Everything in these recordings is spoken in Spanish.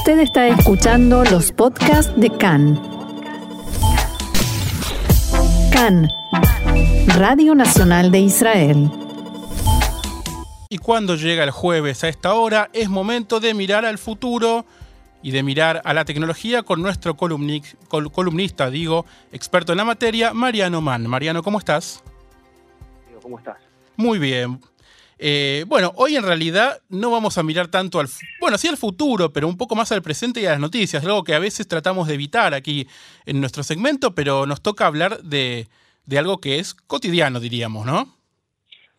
Usted está escuchando los podcasts de CAN. CAN, Radio Nacional de Israel. Y cuando llega el jueves a esta hora, es momento de mirar al futuro y de mirar a la tecnología con nuestro columnista, digo, experto en la materia, Mariano Mann. Mariano, ¿cómo estás? ¿Cómo estás? Muy bien. Eh, bueno, hoy en realidad no vamos a mirar tanto al, bueno, sí al futuro, pero un poco más al presente y a las noticias, algo que a veces tratamos de evitar aquí en nuestro segmento, pero nos toca hablar de, algo que es cotidiano, diríamos, ¿no?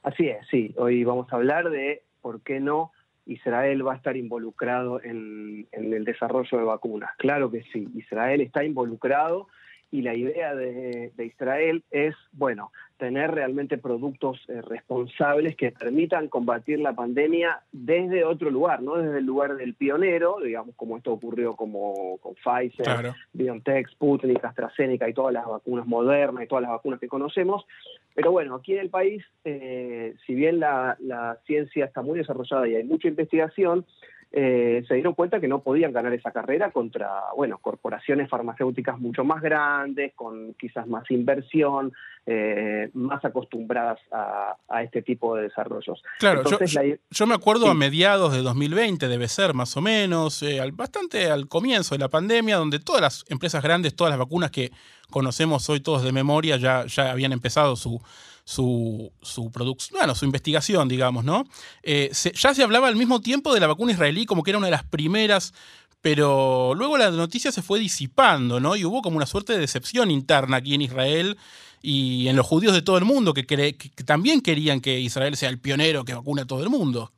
Así es, sí. Hoy vamos a hablar de por qué no Israel va a estar involucrado en, en el desarrollo de vacunas. Claro que sí, Israel está involucrado y la idea de, Israel es, bueno, tener realmente productos eh, responsables que permitan combatir la pandemia desde otro lugar, no desde el lugar del pionero, digamos, como esto ocurrió como con Pfizer, BioNTech, Sputnik, AstraZeneca y todas las vacunas modernas y todas las vacunas que conocemos. Pero bueno, aquí en el país, eh, si bien la, la ciencia está muy desarrollada y hay mucha investigación, eh, se dieron cuenta que no podían ganar esa carrera contra, bueno, corporaciones farmacéuticas mucho más grandes, con quizás más inversión, eh, más acostumbradas a, este tipo de desarrollos. Claro, yo, me acuerdo a mediados de 2020, debe ser más o menos, eh, bastante al comienzo de la pandemia, donde todas las empresas grandes, todas las vacunas que conocemos hoy todos de memoria, ya, ya habían empezado su su, su producción, bueno, su investigación, digamos, ¿no? Eh, ya se hablaba al mismo tiempo de la vacuna israelí como que era una de las primeras, pero luego la noticia se fue disipando, ¿no? Y hubo como una suerte de decepción interna aquí en Israel y en los judíos de todo el mundo que, que también querían que Israel sea el pionero que vacuna a todo el mundo.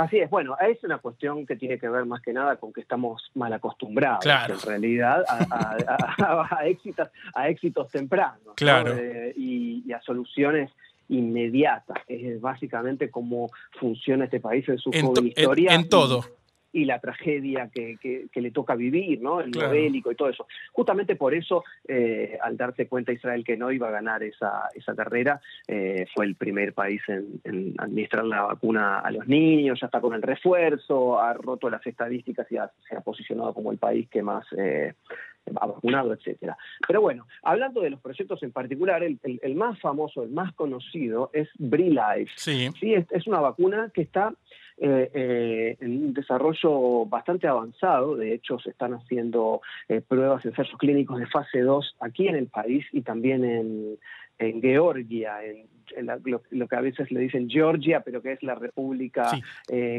Así es, bueno, es una cuestión que tiene que ver más que nada con que estamos mal acostumbrados en realidad a, éxitos, a éxitos tempranos eh, y, a soluciones inmediatas. Es básicamente cómo funciona este país en su joven historia. En, todo y la tragedia que, que, le toca vivir, ¿no? El claro. y todo eso. Justamente por eso, eh, al darse cuenta Israel que no iba a ganar esa, esa carrera, eh, fue el primer país en, administrar la vacuna a los niños, ya está con el refuerzo, ha roto las estadísticas y se ha posicionado como el país que más eh, ha vacunado, etcétera. Pero bueno, hablando de los proyectos en particular, el, el, más famoso, el más conocido es BRILIFE. Sí. sí es, es una vacuna que está eh, eh, en un desarrollo bastante avanzado. De hecho, se están haciendo eh, pruebas, ensayos clínicos de fase 2 aquí en el país y también en, Georgia, en, lo, que a veces le dicen Georgia, pero que es la República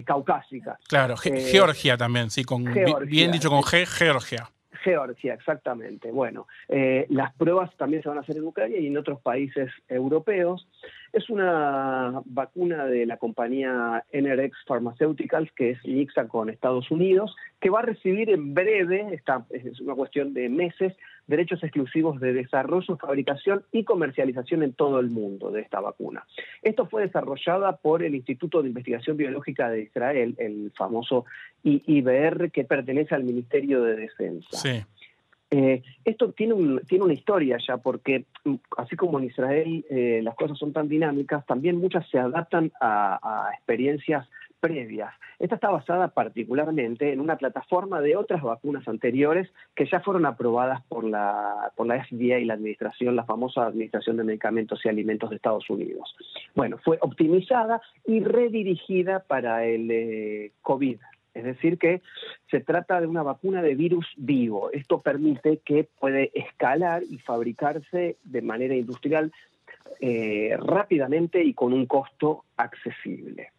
Caucásica. Claro, Georgia también, sí, con, bien dicho con G, Georgia. Georgia, exactamente. Bueno, eh, las pruebas también se van a hacer en Ucrania y en otros países europeos. Es una vacuna de la compañía NRX Pharmaceuticals, que es mixa con Estados Unidos, que va a recibir en breve, esta es una cuestión de meses, derechos exclusivos de desarrollo, fabricación y comercialización en todo el mundo de esta vacuna. Esto fue desarrollada por el Instituto de Investigación Biológica de Israel, el famoso IBR, que pertenece al Ministerio de Defensa. Sí. Eh, esto tiene, tiene una historia ya, porque mm, así como en Israel eh, las cosas son tan dinámicas, también muchas se adaptan a, experiencias previas. Esta está basada particularmente en una plataforma de otras vacunas anteriores que ya fueron aprobadas por la, por la FDA y la administración, la famosa Administración de Medicamentos y Alimentos de Estados Unidos. Bueno, fue optimizada y redirigida para el eh, COVID, es decir, que se trata de una vacuna de virus vivo. Esto permite que puede escalar y fabricarse de manera industrial eh, rápidamente y con un costo accesible.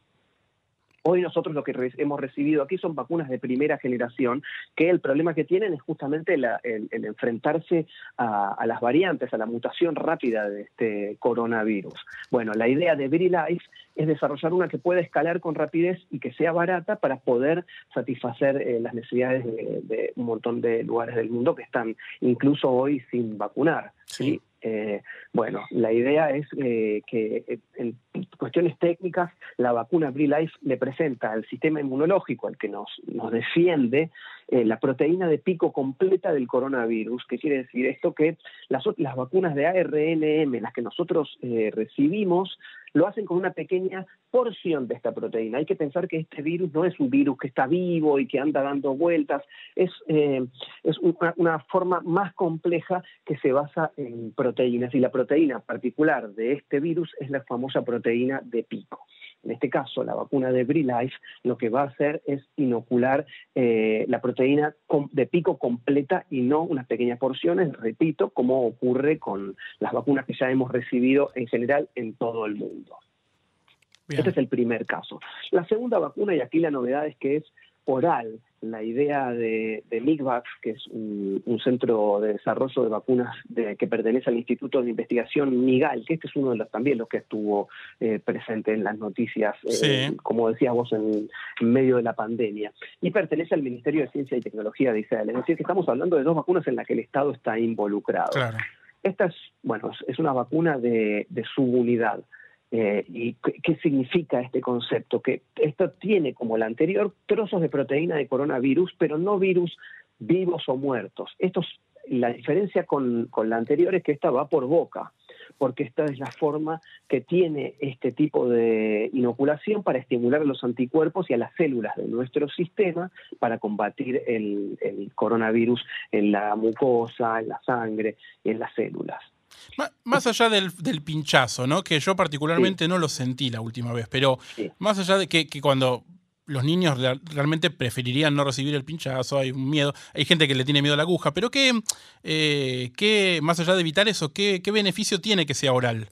Hoy nosotros lo que hemos recibido aquí son vacunas de primera generación, que el problema que tienen es justamente el, enfrentarse a, las variantes, a la mutación rápida de este coronavirus. Bueno, la idea de VeriLife es desarrollar una que pueda escalar con rapidez y que sea barata para poder satisfacer eh, las necesidades de, un montón de lugares del mundo que están incluso hoy sin vacunar. ¿sí? Eh, bueno, la idea es eh, que eh, en cuestiones técnicas la vacuna BRILIFE le presenta al sistema inmunológico, al que nos, nos defiende, la proteína de pico completa del coronavirus. ¿Qué quiere decir esto? Que las, las vacunas de ARNM, las que nosotros recibimos, lo hacen con una pequeña porción de esta proteína. Hay que pensar que este virus no es un virus que está vivo y que anda dando vueltas, es, eh, es una, forma más compleja que se basa en proteínas y la proteína particular de este virus es la famosa proteína de pico. En este caso, la vacuna de BriLife lo que va a hacer es inocular eh, la proteína de pico completa y no unas pequeñas porciones, repito, como ocurre con las vacunas que ya hemos recibido en general en todo el mundo. Bien. Este es el primer caso. La segunda vacuna, y aquí la novedad es que es oral, la idea de, de MIGVAX, que es un, un, centro de desarrollo de vacunas de, que pertenece al Instituto de Investigación MIGAL, que este es uno de los también los que estuvo eh, presente en las noticias, sí. eh, como decías vos, en, en, medio de la pandemia, y pertenece al Ministerio de Ciencia y Tecnología de Israel. Es decir, que estamos hablando de dos vacunas en las que el Estado está involucrado. Claro. Esta es, bueno, es una vacuna de, de subunidad. Eh, ¿Y qué significa este concepto? Que esto tiene, como la anterior, trozos de proteína de coronavirus, pero no virus vivos o muertos. Estos, la diferencia con, con la anterior es que esta va por boca, porque esta es la forma que tiene este tipo de inoculación para estimular a los anticuerpos y a las células de nuestro sistema para combatir el, el coronavirus en la mucosa, en la sangre en las células. Más allá del, del, pinchazo, ¿no? Que yo particularmente sí. no lo sentí la última vez, pero sí. más allá de que, que, cuando los niños realmente preferirían no recibir el pinchazo, hay un miedo, hay gente que le tiene miedo a la aguja, pero ¿qué, eh, qué más allá de evitar eso, qué, qué beneficio tiene que sea oral?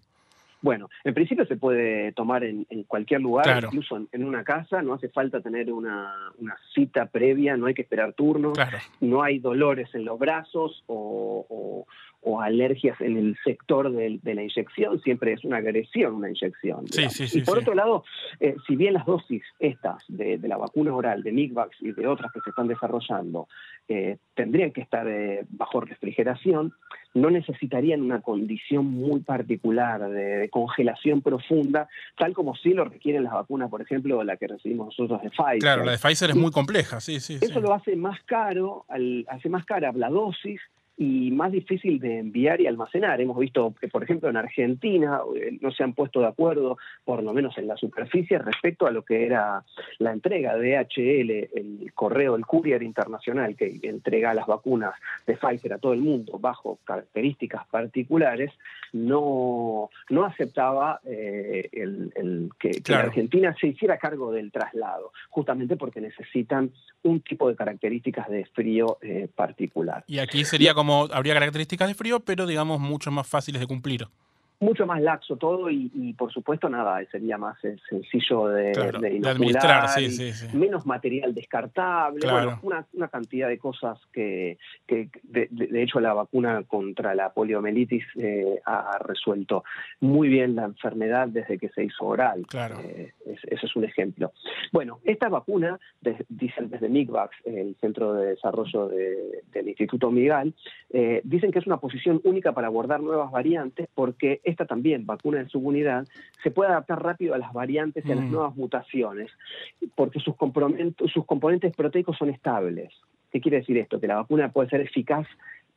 Bueno, en principio se puede tomar en, en cualquier lugar, claro. incluso en, en, una casa, no hace falta tener una, una, cita previa, no hay que esperar turno, claro. no hay dolores en los brazos o, o, o alergias en el sector de, de, la inyección, siempre es una agresión una inyección. Sí, sí, sí, y por otro lado, eh, si bien las dosis estas de, de, la vacuna oral, de Migvax y de otras que se están desarrollando, eh, tendrían que estar eh, bajo refrigeración, no necesitarían una condición muy particular de, de, congelación profunda, tal como sí lo requieren las vacunas, por ejemplo, la que recibimos nosotros de Pfizer. Claro, la de Pfizer es muy compleja, sí, sí. Eso lo hace más caro, al, hace más cara la dosis y más difícil de enviar y almacenar. Hemos visto que, por ejemplo, en Argentina eh, no se han puesto de acuerdo, por lo menos en la superficie, respecto a lo que era la entrega de HL, el correo, el courier internacional que entrega las vacunas de Pfizer a todo el mundo bajo características particulares, no, no aceptaba eh, el, el que, claro. que, la Argentina se hiciera cargo del traslado, justamente porque necesitan un tipo de características de frío eh, particular. Y aquí sería como habría características de frío, pero digamos mucho más fáciles de cumplir. Mucho más laxo todo y, y por supuesto nada, sería más sencillo de, claro, de, de administrar, sí, sí, sí. menos material descartable, claro. bueno, una, una, cantidad de cosas que, que de, de, hecho la vacuna contra la poliomielitis eh, ha resuelto muy bien la enfermedad desde que se hizo oral. Claro. Eh, ese es un ejemplo. Bueno, esta vacuna, dicen desde MIGVAX, el Centro de Desarrollo de, del Instituto Migal, eh, dicen que es una posición única para abordar nuevas variantes porque esta también, vacuna de subunidad, se puede adaptar rápido a las variantes y a las mm. nuevas mutaciones, porque sus, sus componentes proteicos son estables. ¿Qué quiere decir esto? Que la vacuna puede ser eficaz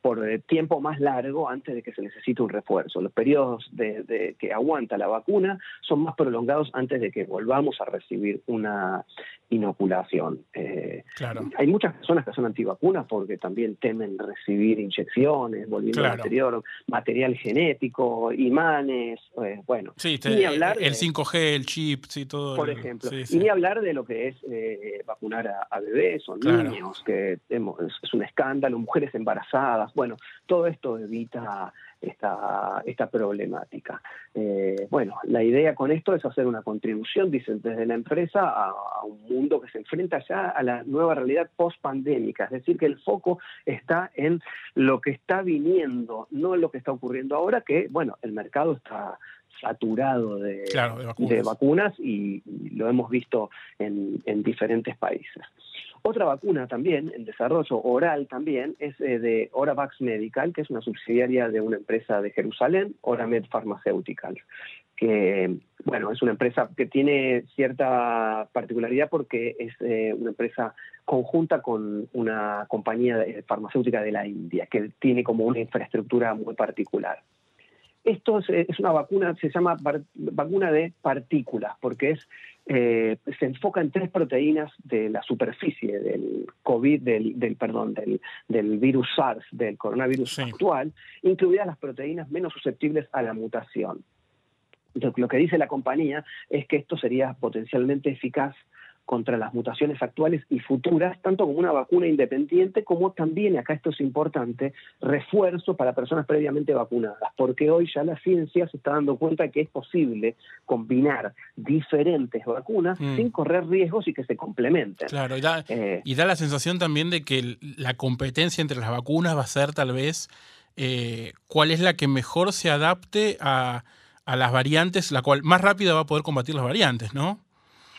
por tiempo más largo antes de que se necesite un refuerzo. Los periodos de, de, que aguanta la vacuna son más prolongados antes de que volvamos a recibir una inoculación. Eh, claro. Hay muchas personas que son antivacunas porque también temen recibir inyecciones, volviendo claro. al anterior, material genético, imanes, eh, bueno. Sí, te, ni hablar el, de, 5G, el chip, sí, todo. Por el, ejemplo. Sí, sí. Y ni hablar de lo que es eh, vacunar a, a, bebés o claro. niños, que hemos, es un escándalo, mujeres embarazadas, bueno, todo esto evita esta, esta problemática. Eh, bueno, la idea con esto es hacer una contribución, dicen desde la empresa, a, a, un mundo que se enfrenta ya a la nueva realidad post-pandémica, es decir, que el foco está en lo que está viniendo, no en lo que está ocurriendo ahora, que, bueno, el mercado está saturado de, claro, de, vacunas. de vacunas, y, y, lo hemos visto en, en diferentes países. Otra vacuna también, en desarrollo oral también, es eh, de Oravax Medical, que es una subsidiaria de una empresa de Jerusalén, Oramed Pharmaceuticals, que, bueno, es una empresa que tiene cierta particularidad porque es eh, una empresa conjunta con una compañía farmacéutica de la India, que tiene como una infraestructura muy particular. Esto es, una vacuna, se llama vacuna de partículas, porque es eh, se enfoca en tres proteínas de la superficie del COVID, del, perdón, del, del, virus SARS, del coronavirus actual, incluidas las proteínas menos susceptibles a la mutación. lo que dice la compañía es que esto sería potencialmente eficaz contra las mutaciones actuales y futuras, tanto como una vacuna independiente, como también, acá esto es importante, refuerzo para personas previamente vacunadas, porque hoy ya la ciencia se está dando cuenta que es posible combinar diferentes vacunas mm. sin correr riesgos y que se complementen. Claro, y da, eh, y da, la sensación también de que la competencia entre las vacunas va a ser tal vez eh, cuál es la que mejor se adapte a, a las variantes, la cual más rápida va a poder combatir las variantes, ¿no?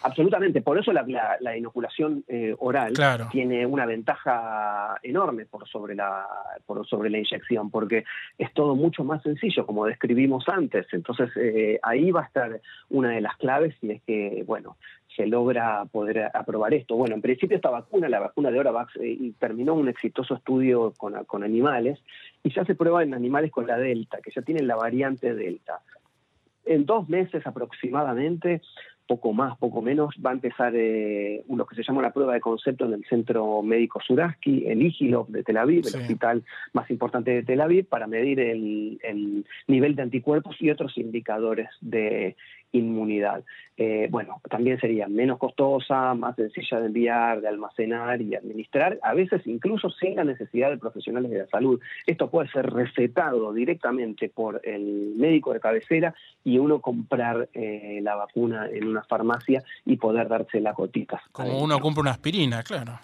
Absolutamente, por eso la, inoculación eh, oral tiene una ventaja enorme por sobre, la, por sobre la inyección, porque es todo mucho más sencillo, como describimos antes. Entonces, eh, ahí va a estar una de las claves y es que, bueno, se logra poder aprobar esto. Bueno, en principio esta vacuna, la vacuna de Oravax, eh, terminó un exitoso estudio con, con animales y ya se prueba en animales con la Delta, que ya tienen la variante Delta. En dos meses aproximadamente poco más, poco menos, va a empezar eh, lo que se llama la prueba de concepto en el Centro Médico Suraski, el IGILOV de Tel Aviv, el hospital más importante de Tel Aviv, para medir el, el, nivel de anticuerpos y otros indicadores de inmunidad. Eh, bueno, también sería menos costosa, más sencilla de enviar, de almacenar y administrar, a veces incluso sin la necesidad de profesionales de la salud. Esto puede ser recetado directamente por el médico de cabecera y uno comprar eh, la vacuna en una farmacia y poder darse las gotitas. Como uno compra una aspirina, claro.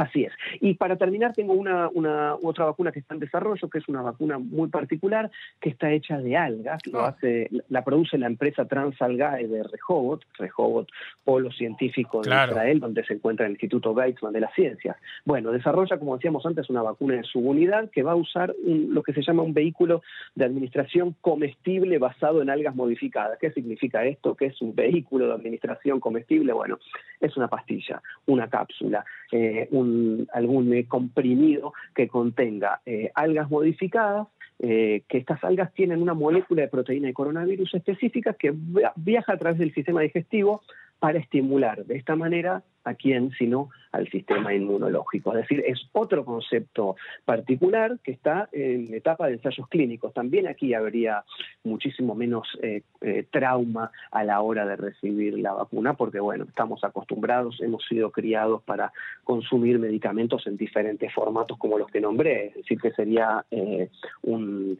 Así es. Y para terminar, tengo una, una, otra vacuna que está en desarrollo, que es una vacuna muy particular, que está hecha de algas. Lo ah. hace, la produce la empresa Transalgae de Rehoboth, Rehoboth, polo científico de Israel, donde se encuentra el Instituto Weizmann de las Ciencias. Bueno, desarrolla, como decíamos antes, una vacuna en subunidad que va a usar lo que se llama un vehículo de administración comestible basado en algas modificadas. ¿Qué significa esto? ¿Qué es un vehículo de administración comestible? Bueno, es una pastilla, una cápsula, eh, un algún eh, comprimido que contenga eh, algas modificadas, eh, que estas algas tienen una molécula de proteína de coronavirus específica que viaja a través del sistema digestivo para estimular. De esta manera a quién, sino al sistema inmunológico. Es decir, es otro concepto particular que está en etapa de ensayos clínicos. También aquí habría muchísimo menos eh, eh, trauma a la hora de recibir la vacuna, porque bueno, estamos acostumbrados, hemos sido criados para consumir medicamentos en diferentes formatos como los que nombré, es decir, que sería eh, un,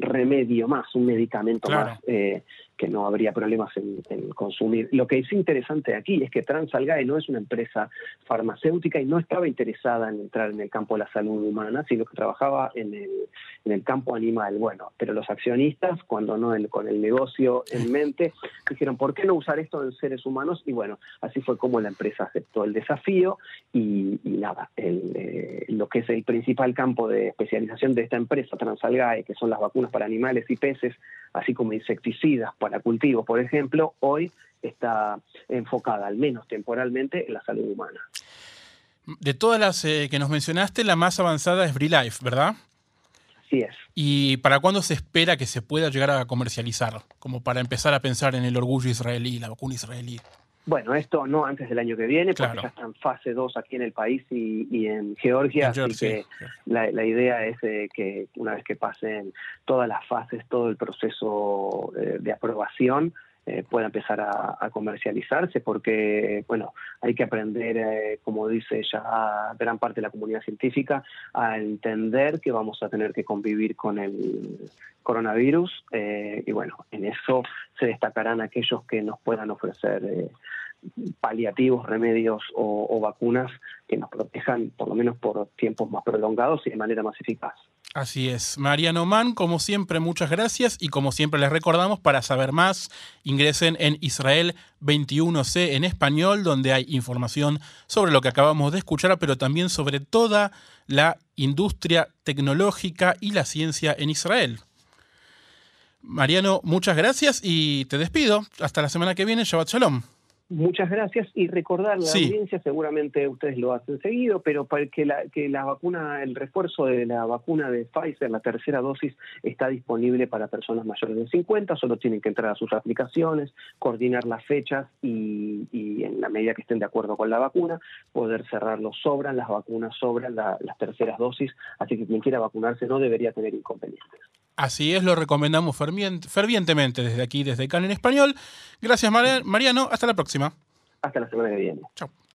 remedio más, un medicamento más que no habría problemas en, en, consumir. Lo que es interesante aquí es que Transalgae no es una empresa farmacéutica y no estaba interesada en entrar en el campo de la salud humana, sino que trabajaba en el, en el campo animal. Bueno, pero los accionistas, cuando no con el negocio en mente, dijeron, ¿por qué no usar esto en seres humanos? Y bueno, así fue como la empresa aceptó el desafío y, nada, eh, lo que es el principal campo de especialización de esta empresa, Transalgae, que son las vacunas para animales y peces, así como insecticidas para cultivos, por ejemplo, hoy está enfocada, al menos temporalmente, en la salud humana. De todas las eh, que nos mencionaste, la más avanzada es BriLife, ¿verdad? Así es. ¿Y para cuándo se espera que se pueda llegar a comercializar? Como para empezar a pensar en el orgullo israelí, la vacuna israelí. Bueno, esto no antes del año que viene, porque ya está en fase 2 aquí en el país y, en Georgia, así que la, idea es eh, que una vez que pasen todas las fases, todo el proceso eh, de aprobación, eh, pueda empezar a, comercializarse porque, bueno, hay que aprender, eh, como dice ya gran parte de la comunidad científica, a entender que vamos a tener que convivir con el coronavirus eh, y, bueno, en eso se destacarán aquellos que nos puedan ofrecer paliativos, remedios o, vacunas que nos protejan por lo menos por tiempos más prolongados y de manera más eficaz. Así es. Mariano Mann, como siempre, muchas gracias y como siempre les recordamos, para saber más, ingresen en Israel 21C en español, donde hay información sobre lo que acabamos de escuchar, pero también sobre toda la industria tecnológica y la ciencia en Israel. Mariano, muchas gracias y te despido. Hasta la semana que viene. Shabbat Shalom. Muchas gracias y recordar la Sí. audiencia, seguramente ustedes lo hacen seguido, pero para que la, que la vacuna, el refuerzo de la vacuna de Pfizer, la tercera dosis, está disponible para personas mayores de 50, solo tienen que entrar a sus aplicaciones, coordinar las fechas y, y en la medida que estén de acuerdo con la vacuna, poder cerrarlo. Sobran las vacunas, sobran la- las terceras dosis, así que quien quiera vacunarse no debería tener inconvenientes. Así es, lo recomendamos fervien- fervientemente desde aquí, desde CAN en español. Gracias, Mari- Mariano. Hasta la próxima. Hasta la semana que viene. Chao.